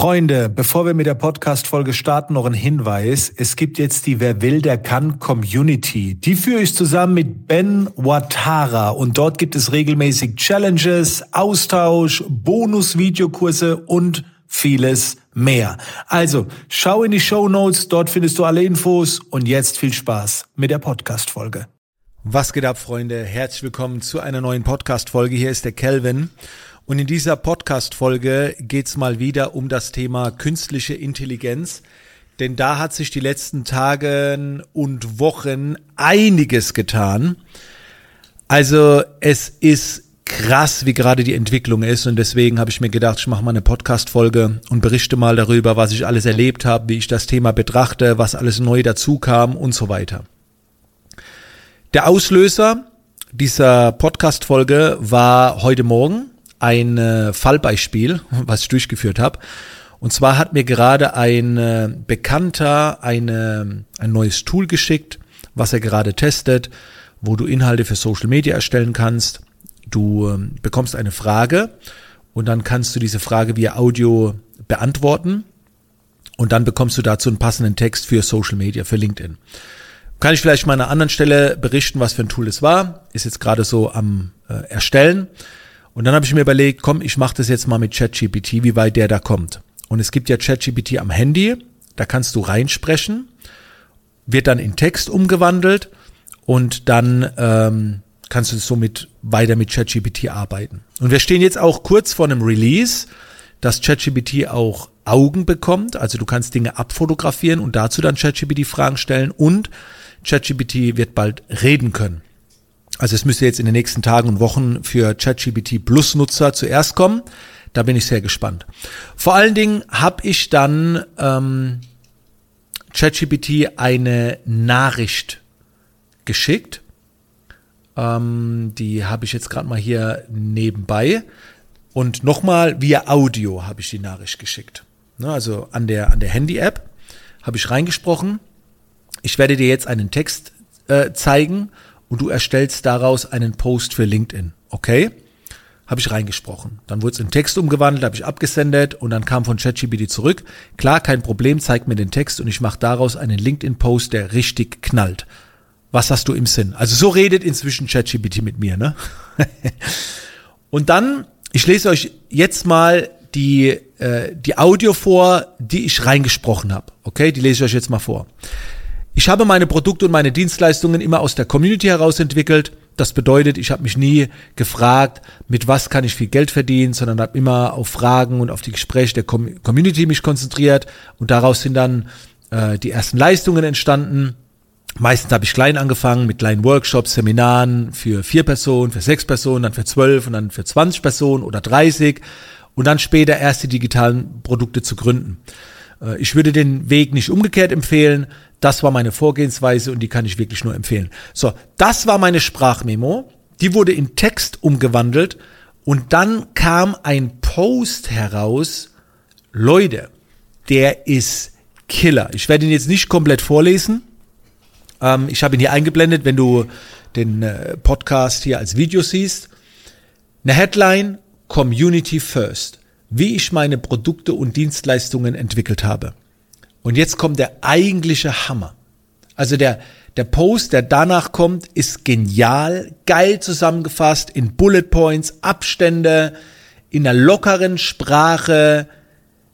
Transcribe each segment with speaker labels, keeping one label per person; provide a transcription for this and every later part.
Speaker 1: Freunde, bevor wir mit der Podcast-Folge starten, noch ein Hinweis. Es gibt jetzt die Wer will, der kann Community. Die führe ich zusammen mit Ben Watara und dort gibt es regelmäßig Challenges, Austausch, Bonus-Videokurse und vieles mehr. Also, schau in die Show Notes, dort findest du alle Infos und jetzt viel Spaß mit der Podcast-Folge.
Speaker 2: Was geht ab, Freunde? Herzlich willkommen zu einer neuen Podcast-Folge. Hier ist der Kelvin. Und in dieser Podcast-Folge geht's mal wieder um das Thema künstliche Intelligenz. Denn da hat sich die letzten Tage und Wochen einiges getan. Also es ist krass, wie gerade die Entwicklung ist. Und deswegen habe ich mir gedacht, ich mache mal eine Podcast-Folge und berichte mal darüber, was ich alles erlebt habe, wie ich das Thema betrachte, was alles neu dazu kam und so weiter. Der Auslöser dieser Podcast-Folge war heute Morgen ein äh, Fallbeispiel, was ich durchgeführt habe. Und zwar hat mir gerade ein äh, Bekannter eine, ein neues Tool geschickt, was er gerade testet, wo du Inhalte für Social Media erstellen kannst. Du äh, bekommst eine Frage und dann kannst du diese Frage via Audio beantworten und dann bekommst du dazu einen passenden Text für Social Media, für LinkedIn. Kann ich vielleicht mal an einer anderen Stelle berichten, was für ein Tool es war. Ist jetzt gerade so am äh, Erstellen. Und dann habe ich mir überlegt, komm, ich mache das jetzt mal mit ChatGPT, wie weit der da kommt. Und es gibt ja ChatGPT am Handy, da kannst du reinsprechen, wird dann in Text umgewandelt und dann ähm, kannst du somit weiter mit ChatGPT arbeiten. Und wir stehen jetzt auch kurz vor einem Release, dass ChatGPT auch Augen bekommt, also du kannst Dinge abfotografieren und dazu dann ChatGPT Fragen stellen und ChatGPT wird bald reden können. Also es müsste jetzt in den nächsten Tagen und Wochen für ChatGPT Plus Nutzer zuerst kommen. Da bin ich sehr gespannt. Vor allen Dingen habe ich dann ähm, ChatGPT eine Nachricht geschickt. Ähm, die habe ich jetzt gerade mal hier nebenbei. Und nochmal via Audio habe ich die Nachricht geschickt. Ne, also an der, an der Handy-App habe ich reingesprochen. Ich werde dir jetzt einen Text äh, zeigen und du erstellst daraus einen Post für LinkedIn. Okay? Habe ich reingesprochen. Dann wurde es in Text umgewandelt, habe ich abgesendet und dann kam von ChatGPT zurück. Klar, kein Problem, zeig mir den Text und ich mache daraus einen LinkedIn-Post, der richtig knallt. Was hast du im Sinn? Also so redet inzwischen ChatGPT mit mir, ne? und dann, ich lese euch jetzt mal die, äh, die Audio vor, die ich reingesprochen habe. Okay, die lese ich euch jetzt mal vor. Ich habe meine Produkte und meine Dienstleistungen immer aus der Community heraus entwickelt. Das bedeutet, ich habe mich nie gefragt, mit was kann ich viel Geld verdienen, sondern habe immer auf Fragen und auf die Gespräche der Com Community mich konzentriert und daraus sind dann äh, die ersten Leistungen entstanden. Meistens habe ich klein angefangen mit kleinen Workshops, Seminaren für vier Personen, für sechs Personen, dann für zwölf und dann für 20 Personen oder 30 und dann später erst die digitalen Produkte zu gründen. Äh, ich würde den Weg nicht umgekehrt empfehlen. Das war meine Vorgehensweise und die kann ich wirklich nur empfehlen. So, das war meine Sprachmemo. Die wurde in Text umgewandelt und dann kam ein Post heraus. Leute, der ist Killer. Ich werde ihn jetzt nicht komplett vorlesen. Ähm, ich habe ihn hier eingeblendet, wenn du den äh, Podcast hier als Video siehst. Eine Headline, Community First wie ich meine Produkte und Dienstleistungen entwickelt habe. Und jetzt kommt der eigentliche Hammer. Also der, der Post, der danach kommt, ist genial, geil zusammengefasst in Bullet Points, Abstände, in einer lockeren Sprache,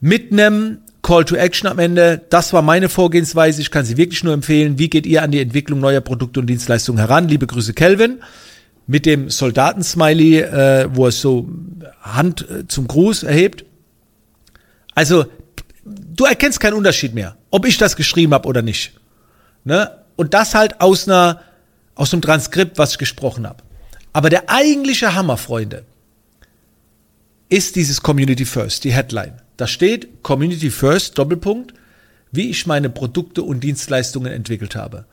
Speaker 2: mit einem Call to Action am Ende. Das war meine Vorgehensweise. Ich kann sie wirklich nur empfehlen. Wie geht ihr an die Entwicklung neuer Produkte und Dienstleistungen heran? Liebe Grüße, Kelvin mit dem Soldatensmiley, äh, wo er so Hand äh, zum Gruß erhebt. Also, du erkennst keinen Unterschied mehr, ob ich das geschrieben habe oder nicht. Ne? Und das halt aus einer, aus einem Transkript, was ich gesprochen habe. Aber der eigentliche Hammer, Freunde, ist dieses Community First, die Headline. Da steht Community First, Doppelpunkt, wie ich meine Produkte und Dienstleistungen entwickelt habe.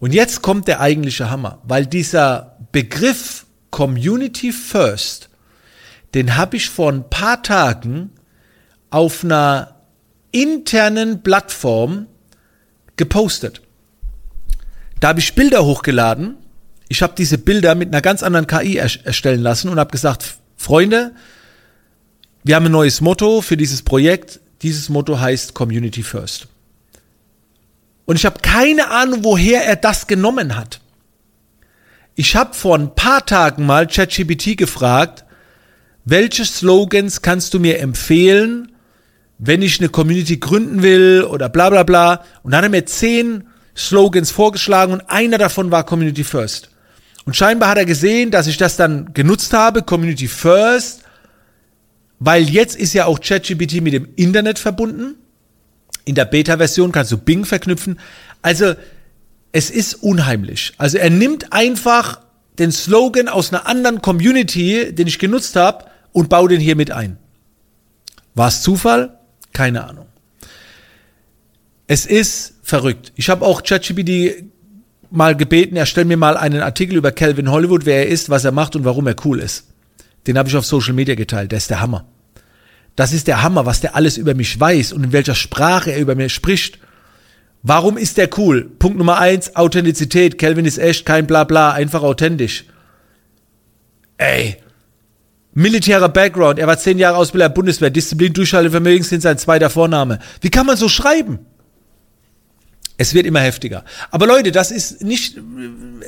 Speaker 2: Und jetzt kommt der eigentliche Hammer, weil dieser Begriff Community First, den habe ich vor ein paar Tagen auf einer internen Plattform gepostet. Da habe ich Bilder hochgeladen. Ich habe diese Bilder mit einer ganz anderen KI erstellen lassen und habe gesagt, Freunde, wir haben ein neues Motto für dieses Projekt. dieses Motto heißt Community First. Und ich habe keine Ahnung, woher er das genommen hat. Ich habe vor ein paar Tagen mal ChatGPT gefragt, welche Slogans kannst du mir empfehlen, wenn ich eine Community gründen will oder bla bla bla. Und dann hat er mir zehn Slogans vorgeschlagen und einer davon war Community First. Und scheinbar hat er gesehen, dass ich das dann genutzt habe, Community First, weil jetzt ist ja auch ChatGPT mit dem Internet verbunden. In der Beta-Version kannst du Bing verknüpfen. Also es ist unheimlich. Also er nimmt einfach den Slogan aus einer anderen Community, den ich genutzt habe, und baut den hier mit ein. War es Zufall? Keine Ahnung. Es ist verrückt. Ich habe auch ChatGPT mal gebeten, er stellt mir mal einen Artikel über Calvin Hollywood, wer er ist, was er macht und warum er cool ist. Den habe ich auf Social Media geteilt. Der ist der Hammer. Das ist der Hammer, was der alles über mich weiß und in welcher Sprache er über mir spricht. Warum ist der cool? Punkt Nummer eins, Authentizität. Calvin ist echt, kein Blabla, einfach authentisch. Ey. Militärer Background. Er war zehn Jahre Ausbilder der Bundeswehr. Disziplin, Durchhaltevermögen sind sein zweiter Vorname. Wie kann man so schreiben? Es wird immer heftiger. Aber Leute, das ist nicht,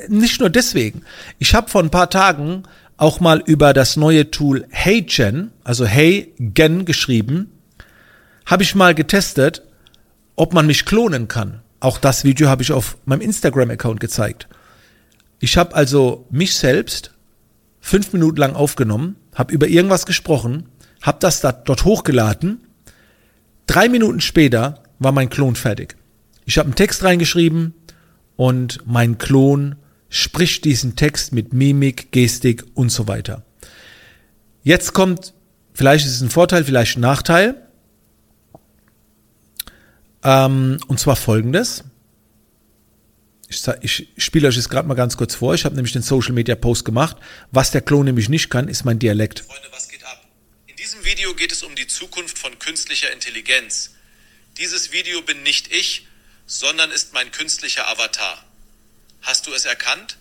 Speaker 2: nicht nur deswegen. Ich habe vor ein paar Tagen auch mal über das neue Tool HeyGen, also HeyGen geschrieben, habe ich mal getestet ob man mich klonen kann. Auch das Video habe ich auf meinem Instagram-Account gezeigt. Ich habe also mich selbst fünf Minuten lang aufgenommen, habe über irgendwas gesprochen, habe das da, dort hochgeladen. Drei Minuten später war mein Klon fertig. Ich habe einen Text reingeschrieben und mein Klon spricht diesen Text mit Mimik, Gestik und so weiter. Jetzt kommt, vielleicht ist es ein Vorteil, vielleicht ein Nachteil. Ähm, und zwar folgendes. Ich, ich spiele euch jetzt gerade mal ganz kurz vor. Ich habe nämlich den Social Media Post gemacht. Was der Klon nämlich nicht kann, ist mein Dialekt.
Speaker 3: Freunde, was geht ab? In diesem Video geht es um die Zukunft von künstlicher Intelligenz. Dieses Video bin nicht ich, sondern ist mein künstlicher Avatar. Hast du es erkannt?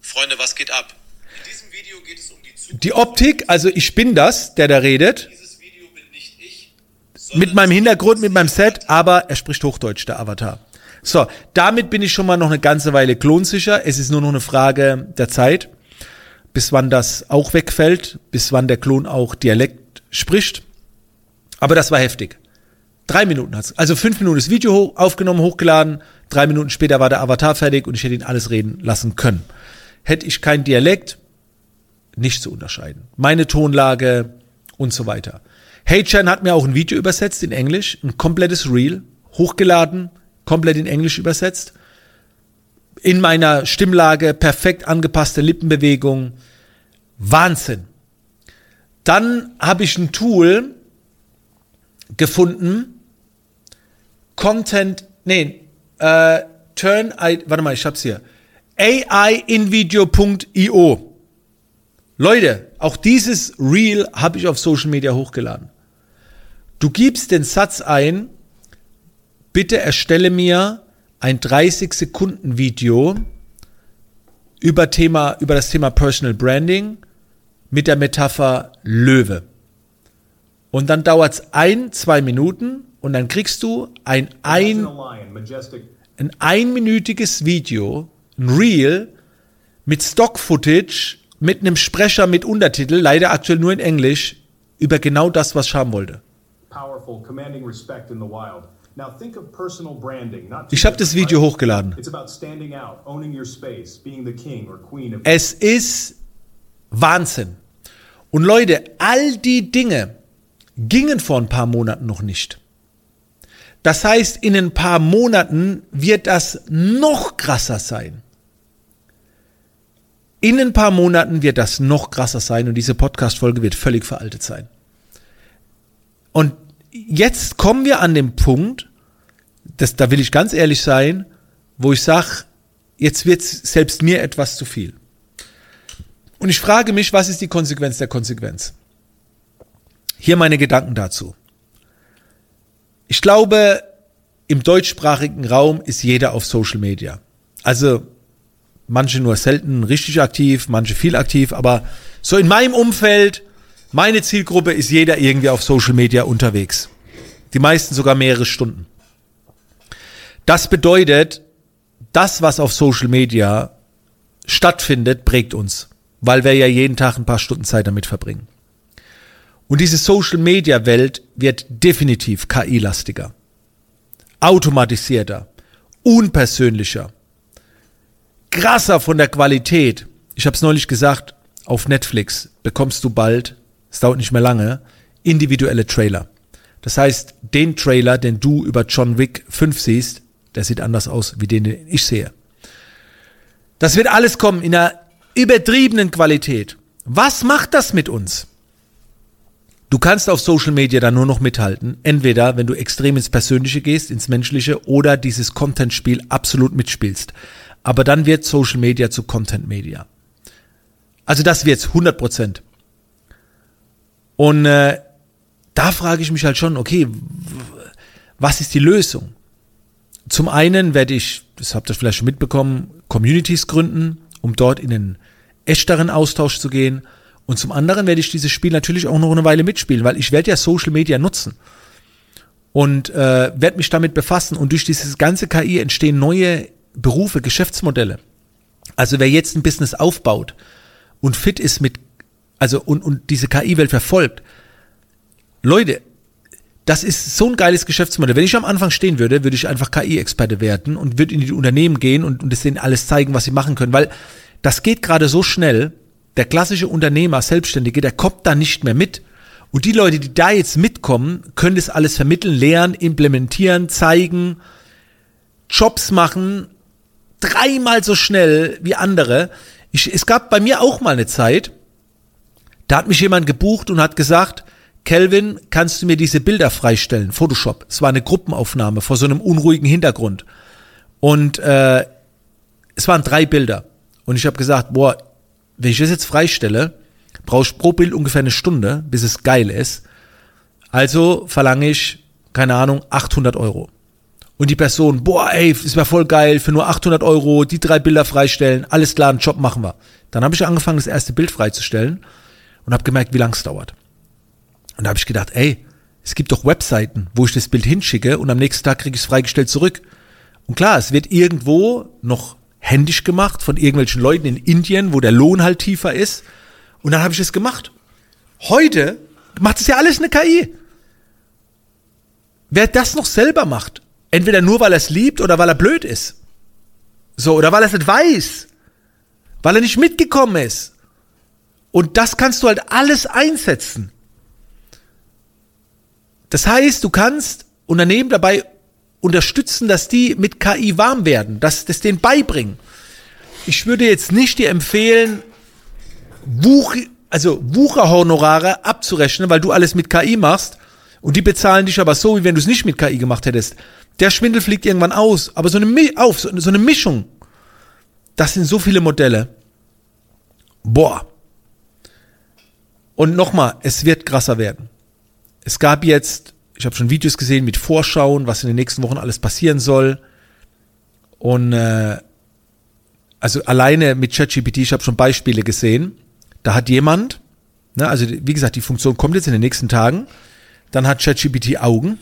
Speaker 3: Freunde, was geht ab?
Speaker 2: In diesem Video geht es um die Zukunft. Die Optik, also ich bin das, der da redet mit meinem Hintergrund, mit meinem Set, aber er spricht Hochdeutsch, der Avatar. So, damit bin ich schon mal noch eine ganze Weile klonsicher. Es ist nur noch eine Frage der Zeit, bis wann das auch wegfällt, bis wann der Klon auch Dialekt spricht. Aber das war heftig. Drei Minuten hat's. Also fünf Minuten das Video hoch, aufgenommen, hochgeladen. Drei Minuten später war der Avatar fertig und ich hätte ihn alles reden lassen können. Hätte ich kein Dialekt, nicht zu unterscheiden. Meine Tonlage und so weiter. HeyChan hat mir auch ein Video übersetzt in Englisch, ein komplettes Reel, hochgeladen, komplett in Englisch übersetzt. In meiner Stimmlage, perfekt angepasste Lippenbewegung. Wahnsinn. Dann habe ich ein Tool gefunden, Content, nee, äh, Turn, I, warte mal, ich hab's hier. AIinvideo.io. Leute, auch dieses Reel habe ich auf Social Media hochgeladen. Du gibst den Satz ein, bitte erstelle mir ein 30 Sekunden Video über Thema, über das Thema Personal Branding mit der Metapher Löwe. Und dann dauert es ein, zwei Minuten und dann kriegst du ein, ein, ein einminütiges Video, ein Reel mit Stock-Footage, mit einem Sprecher mit Untertitel, leider aktuell nur in Englisch, über genau das, was ich haben wollte ich habe das Video hochgeladen. Es ist Wahnsinn. Und Leute, all die Dinge gingen vor ein paar Monaten noch nicht. Das heißt, in ein paar Monaten wird das noch krasser sein. In ein paar Monaten wird das noch krasser sein und diese Podcast-Folge wird völlig veraltet sein. Und jetzt kommen wir an den Punkt, das, da will ich ganz ehrlich sein, wo ich sage, jetzt wird selbst mir etwas zu viel. Und ich frage mich, was ist die Konsequenz der Konsequenz? Hier meine Gedanken dazu. Ich glaube, im deutschsprachigen Raum ist jeder auf Social Media. Also manche nur selten richtig aktiv, manche viel aktiv, aber so in meinem Umfeld meine Zielgruppe ist jeder irgendwie auf Social Media unterwegs. Die meisten sogar mehrere Stunden. Das bedeutet, das, was auf Social Media stattfindet, prägt uns, weil wir ja jeden Tag ein paar Stunden Zeit damit verbringen. Und diese Social Media Welt wird definitiv KI-lastiger, automatisierter, unpersönlicher, krasser von der Qualität. Ich habe es neulich gesagt, auf Netflix bekommst du bald, es dauert nicht mehr lange, individuelle Trailer. Das heißt, den Trailer, den du über John Wick 5 siehst, der sieht anders aus wie den, den ich sehe. Das wird alles kommen in einer übertriebenen Qualität. Was macht das mit uns? Du kannst auf Social Media da nur noch mithalten. Entweder, wenn du extrem ins Persönliche gehst, ins Menschliche, oder dieses Content-Spiel absolut mitspielst. Aber dann wird Social Media zu Content Media. Also das wird's, 100 Prozent. Und äh, da frage ich mich halt schon, okay, was ist die Lösung? Zum einen werde ich, das habt ihr vielleicht schon mitbekommen, Communities gründen, um dort in den echteren Austausch zu gehen. Und zum anderen werde ich dieses Spiel natürlich auch noch eine Weile mitspielen, weil ich werde ja Social Media nutzen und äh, werde mich damit befassen. Und durch dieses ganze KI entstehen neue Berufe, Geschäftsmodelle. Also wer jetzt ein Business aufbaut und fit ist mit, also und, und diese KI-Welt verfolgt, Leute, das ist so ein geiles Geschäftsmodell. Wenn ich am Anfang stehen würde, würde ich einfach KI-Experte werden und würde in die Unternehmen gehen und, und es denen alles zeigen, was sie machen können, weil das geht gerade so schnell. Der klassische Unternehmer, Selbstständige, der kommt da nicht mehr mit. Und die Leute, die da jetzt mitkommen, können das alles vermitteln, lernen, implementieren, zeigen, Jobs machen, dreimal so schnell wie andere. Ich, es gab bei mir auch mal eine Zeit, da hat mich jemand gebucht und hat gesagt, Kelvin, kannst du mir diese Bilder freistellen? Photoshop. Es war eine Gruppenaufnahme vor so einem unruhigen Hintergrund. Und äh, es waren drei Bilder. Und ich habe gesagt, boah, wenn ich das jetzt freistelle, brauche ich pro Bild ungefähr eine Stunde, bis es geil ist. Also verlange ich, keine Ahnung, 800 Euro. Und die Person, boah, ey, ist mir voll geil, für nur 800 Euro die drei Bilder freistellen, alles klar, einen Job machen wir. Dann habe ich angefangen, das erste Bild freizustellen und habe gemerkt, wie lang es dauert. Und da habe ich gedacht, ey, es gibt doch Webseiten, wo ich das Bild hinschicke und am nächsten Tag kriege ich es freigestellt zurück. Und klar, es wird irgendwo noch händisch gemacht von irgendwelchen Leuten in Indien, wo der Lohn halt tiefer ist. Und dann habe ich es gemacht. Heute macht es ja alles eine KI. Wer das noch selber macht, entweder nur weil er es liebt oder weil er blöd ist. So, oder weil er es nicht weiß. Weil er nicht mitgekommen ist. Und das kannst du halt alles einsetzen. Das heißt, du kannst Unternehmen dabei unterstützen, dass die mit KI warm werden, dass das denen beibringen. Ich würde jetzt nicht dir empfehlen, Wuch, also Wucherhonorare abzurechnen, weil du alles mit KI machst und die bezahlen dich aber so, wie wenn du es nicht mit KI gemacht hättest. Der Schwindel fliegt irgendwann aus, aber so eine, auf, so eine Mischung. Das sind so viele Modelle. Boah. Und nochmal, es wird krasser werden. Es gab jetzt, ich habe schon Videos gesehen mit Vorschauen, was in den nächsten Wochen alles passieren soll. Und äh, also alleine mit ChatGPT, ich habe schon Beispiele gesehen. Da hat jemand, ne, also wie gesagt, die Funktion kommt jetzt in den nächsten Tagen. Dann hat ChatGPT Augen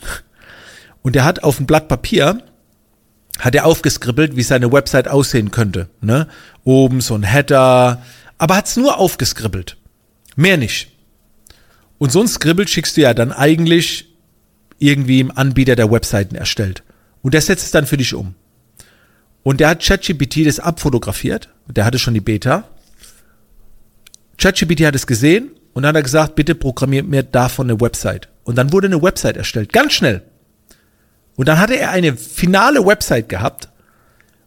Speaker 2: und der hat auf dem Blatt Papier hat er aufgeskribbelt, wie seine Website aussehen könnte. Ne? Oben so ein Header, aber hat's nur aufgeskribbelt. Mehr nicht. Und so ein Scribble schickst du ja dann eigentlich irgendwie im Anbieter der Webseiten erstellt. Und der setzt es dann für dich um. Und der hat ChatGPT das abfotografiert. Der hatte schon die Beta. ChatGPT hat es gesehen und dann hat er gesagt, bitte programmiert mir davon eine Website. Und dann wurde eine Website erstellt. Ganz schnell. Und dann hatte er eine finale Website gehabt,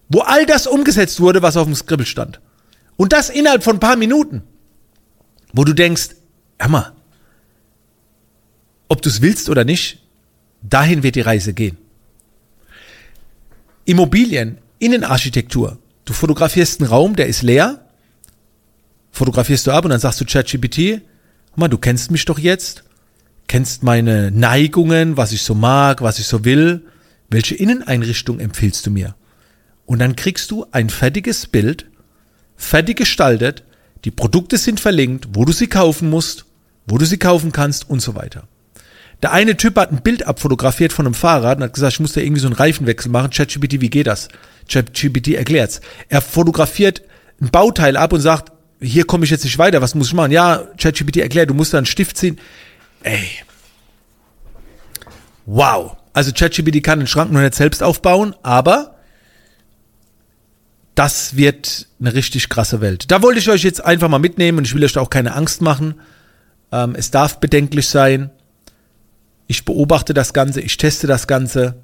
Speaker 2: wo all das umgesetzt wurde, was auf dem Scribble stand. Und das innerhalb von ein paar Minuten. Wo du denkst, hör mal, ob du es willst oder nicht, dahin wird die Reise gehen. Immobilien, Innenarchitektur. Du fotografierst einen Raum, der ist leer, fotografierst du ab und dann sagst du ChatGPT, mal, du kennst mich doch jetzt, kennst meine Neigungen, was ich so mag, was ich so will, welche Inneneinrichtung empfiehlst du mir? Und dann kriegst du ein fertiges Bild, fertig gestaltet, die Produkte sind verlinkt, wo du sie kaufen musst, wo du sie kaufen kannst und so weiter. Der eine Typ hat ein Bild abfotografiert von einem Fahrrad und hat gesagt, ich muss da irgendwie so einen Reifenwechsel machen. ChatGPT, wie geht das? ChatGPT erklärt's. Er fotografiert ein Bauteil ab und sagt, hier komme ich jetzt nicht weiter, was muss ich machen? Ja, ChatGPT erklärt, du musst da einen Stift ziehen. Ey. Wow. Also ChatGPT kann den Schrank nur nicht selbst aufbauen, aber das wird eine richtig krasse Welt. Da wollte ich euch jetzt einfach mal mitnehmen und ich will euch da auch keine Angst machen. Ähm, es darf bedenklich sein. Ich beobachte das Ganze, ich teste das Ganze.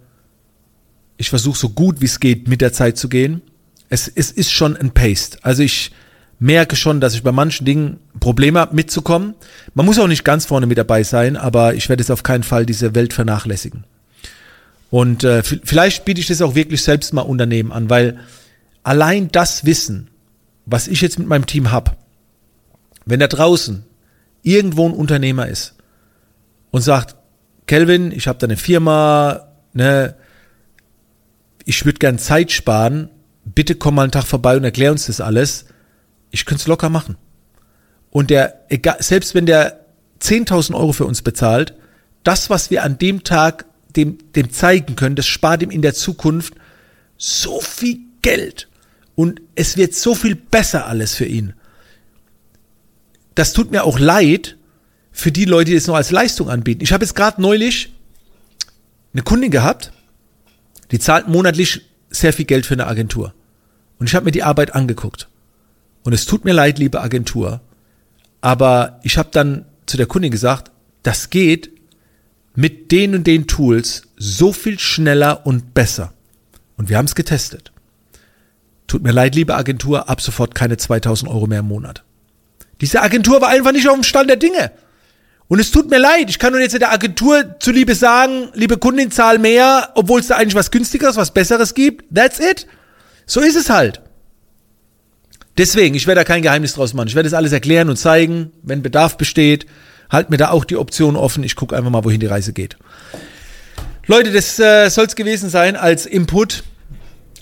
Speaker 2: Ich versuche so gut wie es geht mit der Zeit zu gehen. Es, es ist schon ein Paste. Also ich merke schon, dass ich bei manchen Dingen Probleme habe mitzukommen. Man muss auch nicht ganz vorne mit dabei sein, aber ich werde es auf keinen Fall diese Welt vernachlässigen. Und äh, vielleicht biete ich das auch wirklich selbst mal Unternehmen an, weil allein das Wissen, was ich jetzt mit meinem Team habe, wenn da draußen irgendwo ein Unternehmer ist und sagt, Kelvin, ich habe da eine Firma, ne, ich würde gern Zeit sparen, bitte komm mal einen Tag vorbei und erklär uns das alles. Ich könnte es locker machen. Und der, egal, selbst wenn der 10.000 Euro für uns bezahlt, das, was wir an dem Tag dem, dem zeigen können, das spart ihm in der Zukunft so viel Geld. Und es wird so viel besser alles für ihn. Das tut mir auch leid für die Leute, die es noch als Leistung anbieten. Ich habe jetzt gerade neulich eine Kundin gehabt, die zahlt monatlich sehr viel Geld für eine Agentur. Und ich habe mir die Arbeit angeguckt. Und es tut mir leid, liebe Agentur, aber ich habe dann zu der Kundin gesagt, das geht mit den und den Tools so viel schneller und besser. Und wir haben es getestet. Tut mir leid, liebe Agentur, ab sofort keine 2000 Euro mehr im Monat. Diese Agentur war einfach nicht auf dem Stand der Dinge. Und es tut mir leid, ich kann nun jetzt der Agentur zuliebe sagen, liebe Kundin, zahl mehr, obwohl es da eigentlich was günstigeres, was besseres gibt. That's it. So ist es halt. Deswegen, ich werde da kein Geheimnis draus machen. Ich werde das alles erklären und zeigen, wenn Bedarf besteht. Halt mir da auch die Option offen. Ich gucke einfach mal, wohin die Reise geht. Leute, das äh, soll es gewesen sein als Input.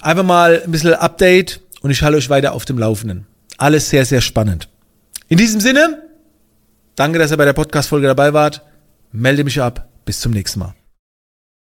Speaker 2: Einfach mal ein bisschen Update und ich halte euch weiter auf dem Laufenden. Alles sehr, sehr spannend. In diesem Sinne, Danke, dass ihr bei der Podcast-Folge dabei wart. Melde mich ab. Bis zum nächsten Mal.